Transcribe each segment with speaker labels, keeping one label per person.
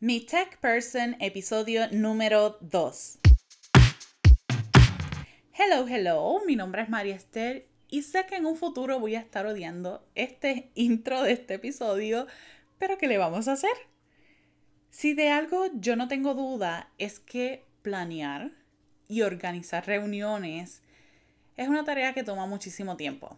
Speaker 1: Mi Tech Person, episodio número 2. Hello, hello, mi nombre es María Esther y sé que en un futuro voy a estar odiando este intro de este episodio, pero ¿qué le vamos a hacer? Si de algo yo no tengo duda es que planear y organizar reuniones es una tarea que toma muchísimo tiempo.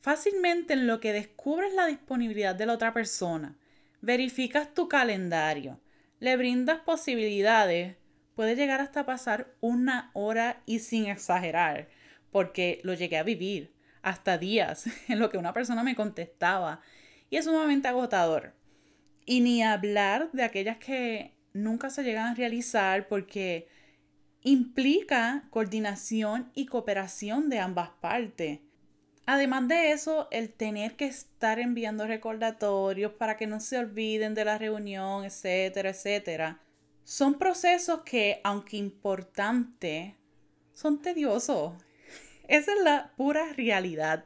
Speaker 1: Fácilmente en lo que descubres la disponibilidad de la otra persona, verificas tu calendario, le brindas posibilidades, puede llegar hasta pasar una hora y sin exagerar, porque lo llegué a vivir hasta días en lo que una persona me contestaba y es sumamente agotador. Y ni hablar de aquellas que nunca se llegan a realizar porque implica coordinación y cooperación de ambas partes. Además de eso, el tener que estar enviando recordatorios para que no se olviden de la reunión, etcétera, etcétera, son procesos que, aunque importantes, son tediosos. Esa es la pura realidad.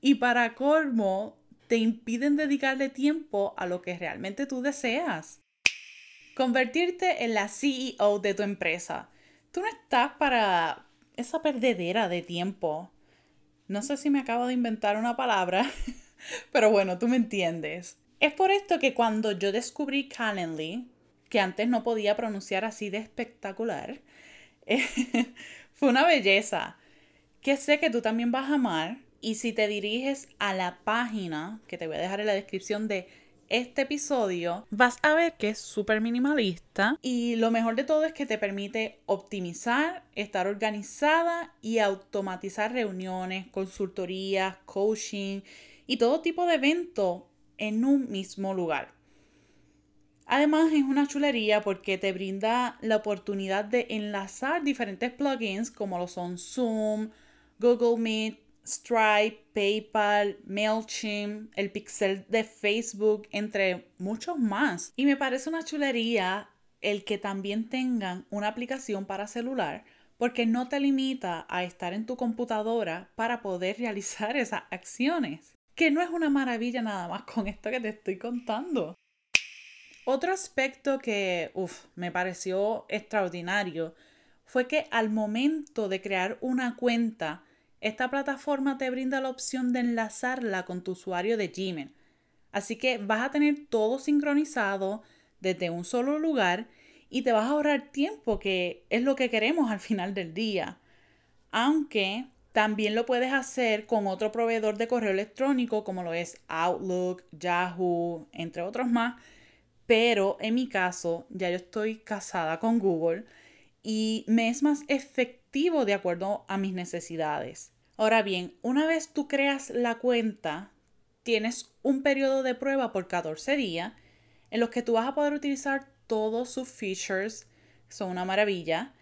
Speaker 1: Y para colmo, te impiden dedicarle tiempo a lo que realmente tú deseas. Convertirte en la CEO de tu empresa. Tú no estás para esa perdedera de tiempo no sé si me acabo de inventar una palabra, pero bueno, tú me entiendes. Es por esto que cuando yo descubrí Calendly, que antes no podía pronunciar así de espectacular, fue una belleza que sé que tú también vas a amar. Y si te diriges a la página, que te voy a dejar en la descripción de este episodio, vas a ver que es súper minimalista y lo mejor de todo es que te permite optimizar, estar organizada y automatizar reuniones, consultorías, coaching y todo tipo de eventos en un mismo lugar. Además es una chulería porque te brinda la oportunidad de enlazar diferentes plugins como lo son Zoom, Google Meet, Stripe, PayPal, MailChimp, el pixel de Facebook, entre muchos más. Y me parece una chulería el que también tengan una aplicación para celular porque no te limita a estar en tu computadora para poder realizar esas acciones. Que no es una maravilla nada más con esto que te estoy contando. Otro aspecto que me pareció extraordinario fue que al momento de crear una cuenta, esta plataforma te brinda la opción de enlazarla con tu usuario de Gmail. Así que vas a tener todo sincronizado desde un solo lugar y te vas a ahorrar tiempo, que es lo que queremos al final del día. Aunque también lo puedes hacer con otro proveedor de correo electrónico como lo es Outlook, Yahoo, entre otros más. Pero en mi caso, ya yo estoy casada con Google y me es más efectivo de acuerdo a mis necesidades. Ahora bien, una vez tú creas la cuenta, tienes un periodo de prueba por 14 días en los que tú vas a poder utilizar todos sus features, son una maravilla.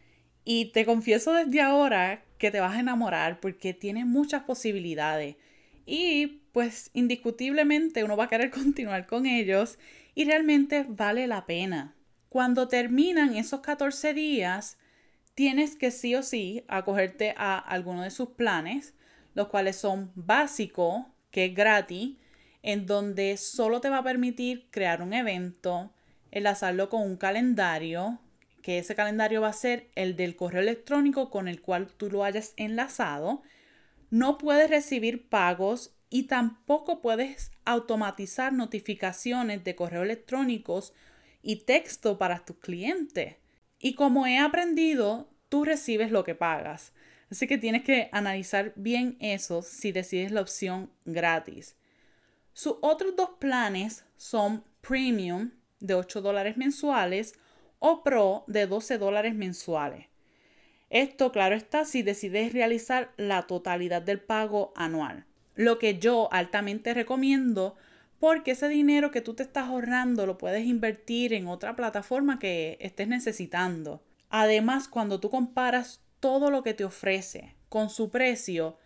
Speaker 1: Y te confieso desde ahora que te vas a enamorar porque tiene muchas posibilidades. Y pues indiscutiblemente uno va a querer continuar con ellos y realmente vale la pena. Cuando terminan esos 14 días, tienes que sí o sí acogerte a alguno de sus planes, los cuales son básico, que es gratis, en donde solo te va a permitir crear un evento, enlazarlo con un calendario, que ese calendario va a ser el del correo electrónico con el cual tú lo hayas enlazado. No puedes recibir pagos y tampoco puedes automatizar notificaciones de correo electrónicos y texto para tus clientes. Y como he aprendido, tú recibes lo que pagas. Así que tienes que analizar bien eso si decides la opción gratis. Sus otros dos planes son Premium de 8 dólares mensuales o Pro de 12 dólares mensuales. Esto, claro está, si decides realizar la totalidad del pago anual. Lo que yo altamente recomiendo porque ese dinero que tú te estás ahorrando lo puedes invertir en otra plataforma que estés necesitando. Además, cuando tú comparas todo lo que te ofrece con su precio,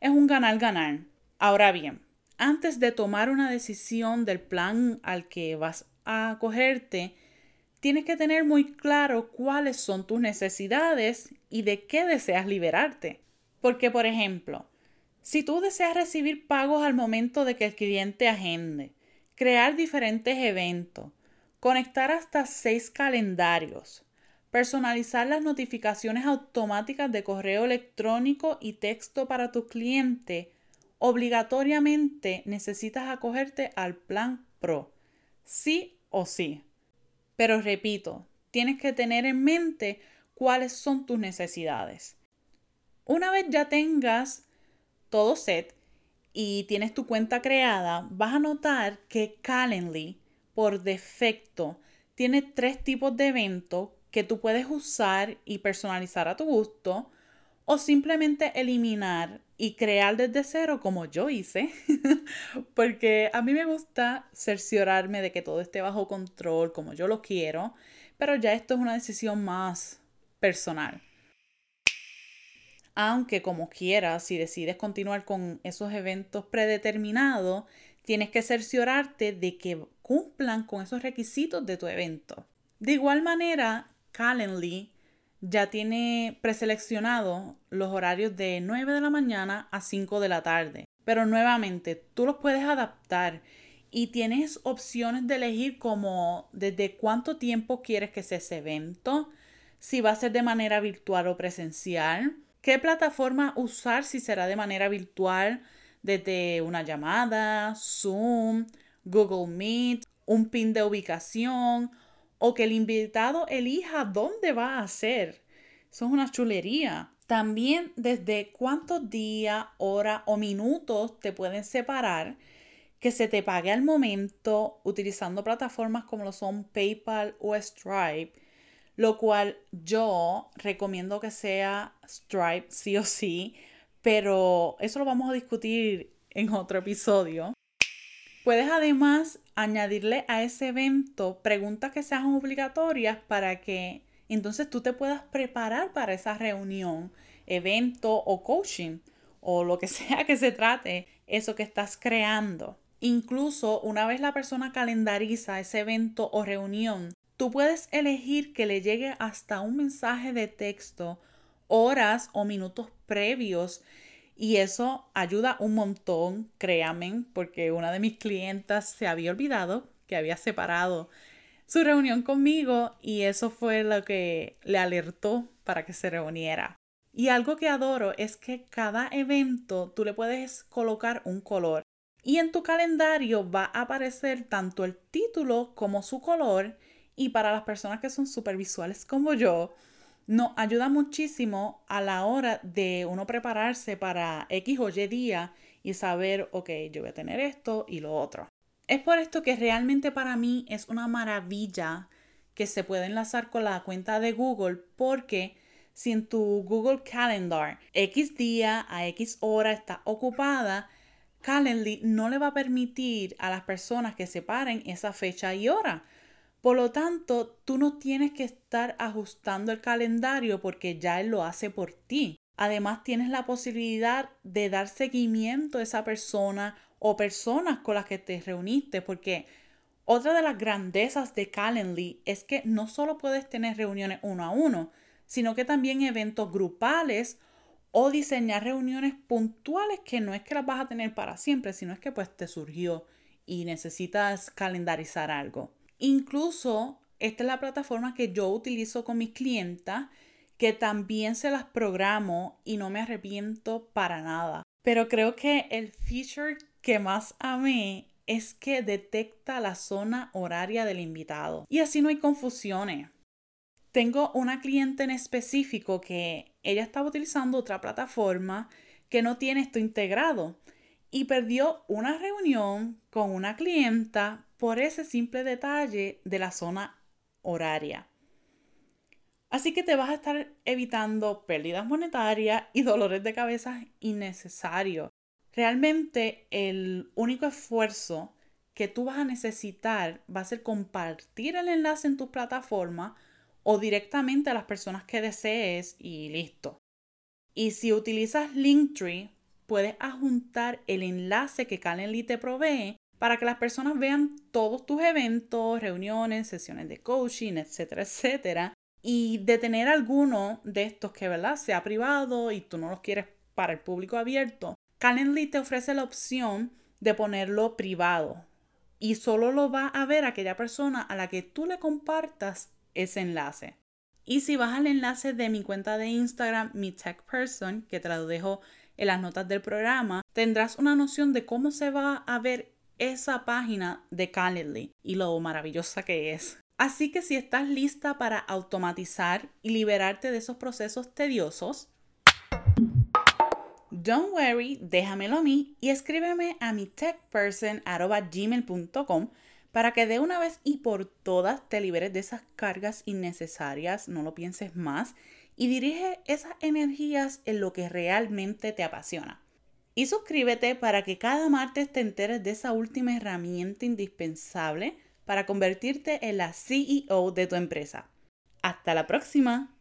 Speaker 1: es un ganar-ganar. Ahora bien, antes de tomar una decisión del plan al que vas a acogerte, tienes que tener muy claro cuáles son tus necesidades y de qué deseas liberarte. Porque, por ejemplo, si tú deseas recibir pagos al momento de que el cliente agende, crear diferentes eventos, Conectar hasta seis calendarios. Personalizar las notificaciones automáticas de correo electrónico y texto para tu cliente. Obligatoriamente necesitas acogerte al plan Pro. Sí o sí. Pero repito, tienes que tener en mente cuáles son tus necesidades. Una vez ya tengas todo set y tienes tu cuenta creada, vas a notar que Calendly por defecto tiene tres tipos de eventos que tú puedes usar y personalizar a tu gusto o simplemente eliminar y crear desde cero como yo hice, porque a mí me gusta cerciorarme de que todo esté bajo control como yo lo quiero, pero ya esto es una decisión más personal. Aunque como quieras, si decides continuar con esos eventos predeterminados, tienes que cerciorarte de que cumplan con esos requisitos de tu evento. De igual manera, Calendly ya tiene preseleccionado los horarios de 9 de la mañana a 5 de la tarde. Pero nuevamente, tú los puedes adaptar y tienes opciones de elegir como desde cuánto tiempo quieres que sea ese evento, si va a ser de manera virtual o presencial, qué plataforma usar si será de manera virtual, desde una llamada, Zoom, Google Meet, un pin de ubicación o que el invitado elija dónde va a hacer. Eso es una chulería. También desde cuántos días, horas o minutos te pueden separar que se te pague al momento utilizando plataformas como lo son PayPal o Stripe, lo cual yo recomiendo que sea Stripe sí o sí, pero eso lo vamos a discutir en otro episodio. Puedes además añadirle a ese evento preguntas que sean obligatorias para que entonces tú te puedas preparar para esa reunión, evento o coaching o lo que sea que se trate, eso que estás creando. Incluso una vez la persona calendariza ese evento o reunión, tú puedes elegir que le llegue hasta un mensaje de texto horas o minutos previos y eso ayuda un montón, créanme, porque una de mis clientas se había olvidado que había separado su reunión conmigo y eso fue lo que le alertó para que se reuniera. Y algo que adoro es que cada evento tú le puedes colocar un color y en tu calendario va a aparecer tanto el título como su color y para las personas que son supervisuales como yo, nos ayuda muchísimo a la hora de uno prepararse para X o Y día y saber, ok, yo voy a tener esto y lo otro. Es por esto que realmente para mí es una maravilla que se puede enlazar con la cuenta de Google porque si en tu Google Calendar X día a X hora está ocupada, Calendly no le va a permitir a las personas que separen esa fecha y hora por lo tanto, tú no tienes que estar ajustando el calendario porque ya él lo hace por ti. Además, tienes la posibilidad de dar seguimiento a esa persona o personas con las que te reuniste, porque otra de las grandezas de Calendly es que no solo puedes tener reuniones uno a uno, sino que también eventos grupales o diseñar reuniones puntuales que no es que las vas a tener para siempre, sino es que pues te surgió y necesitas calendarizar algo. Incluso esta es la plataforma que yo utilizo con mis clientas, que también se las programo y no me arrepiento para nada. Pero creo que el feature que más amé es que detecta la zona horaria del invitado. Y así no hay confusiones. Tengo una cliente en específico que ella estaba utilizando otra plataforma que no tiene esto integrado y perdió una reunión con una clienta por ese simple detalle de la zona horaria. Así que te vas a estar evitando pérdidas monetarias y dolores de cabeza innecesarios. Realmente el único esfuerzo que tú vas a necesitar va a ser compartir el enlace en tu plataforma o directamente a las personas que desees y listo. Y si utilizas Linktree, puedes adjuntar el enlace que Calendly te provee para que las personas vean todos tus eventos, reuniones, sesiones de coaching, etcétera, etcétera. Y de tener alguno de estos que, ¿verdad?, sea privado y tú no los quieres para el público abierto, Calendly te ofrece la opción de ponerlo privado. y solo lo va a ver aquella persona a la que tú le compartas ese enlace. Y si vas al enlace de mi cuenta de Instagram, mi tech person, que te lo dejo en las notas del programa, tendrás una noción de cómo se va a ver esa página de Calendly y lo maravillosa que es. Así que si estás lista para automatizar y liberarte de esos procesos tediosos, don't worry, déjamelo a mí y escríbeme a mi techperson.gmail.com para que de una vez y por todas te liberes de esas cargas innecesarias, no lo pienses más y dirige esas energías en lo que realmente te apasiona. Y suscríbete para que cada martes te enteres de esa última herramienta indispensable para convertirte en la CEO de tu empresa. Hasta la próxima.